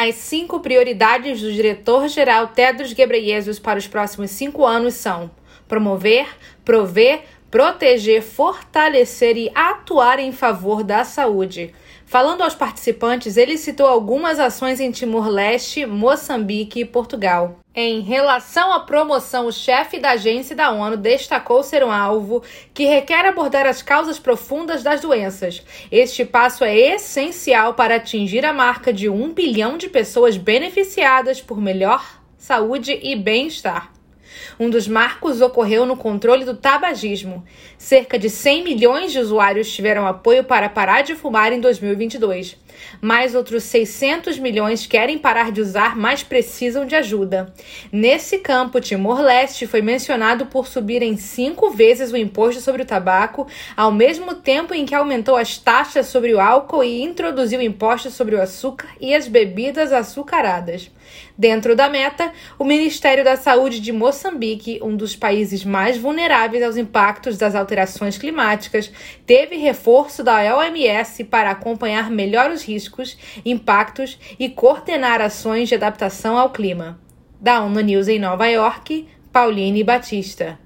As cinco prioridades do diretor-geral Tedros Ghebreyesus para os próximos cinco anos são promover, prover, proteger, fortalecer e atuar em favor da saúde. Falando aos participantes, ele citou algumas ações em Timor-Leste, Moçambique e Portugal. Em relação à promoção, o chefe da agência da ONU destacou ser um alvo que requer abordar as causas profundas das doenças. Este passo é essencial para atingir a marca de um bilhão de pessoas beneficiadas por melhor saúde e bem-estar. Um dos marcos ocorreu no controle do tabagismo. Cerca de 100 milhões de usuários tiveram apoio para parar de fumar em 2022. Mais outros 600 milhões querem parar de usar, mas precisam de ajuda. Nesse campo, Timor-Leste foi mencionado por subir em cinco vezes o imposto sobre o tabaco, ao mesmo tempo em que aumentou as taxas sobre o álcool e introduziu impostos sobre o açúcar e as bebidas açucaradas. Dentro da meta, o Ministério da Saúde de Moçambique, um dos países mais vulneráveis aos impactos das alterações climáticas, teve reforço da OMS para acompanhar melhor os riscos, impactos e coordenar ações de adaptação ao clima. Da ONU News em Nova York, Pauline Batista.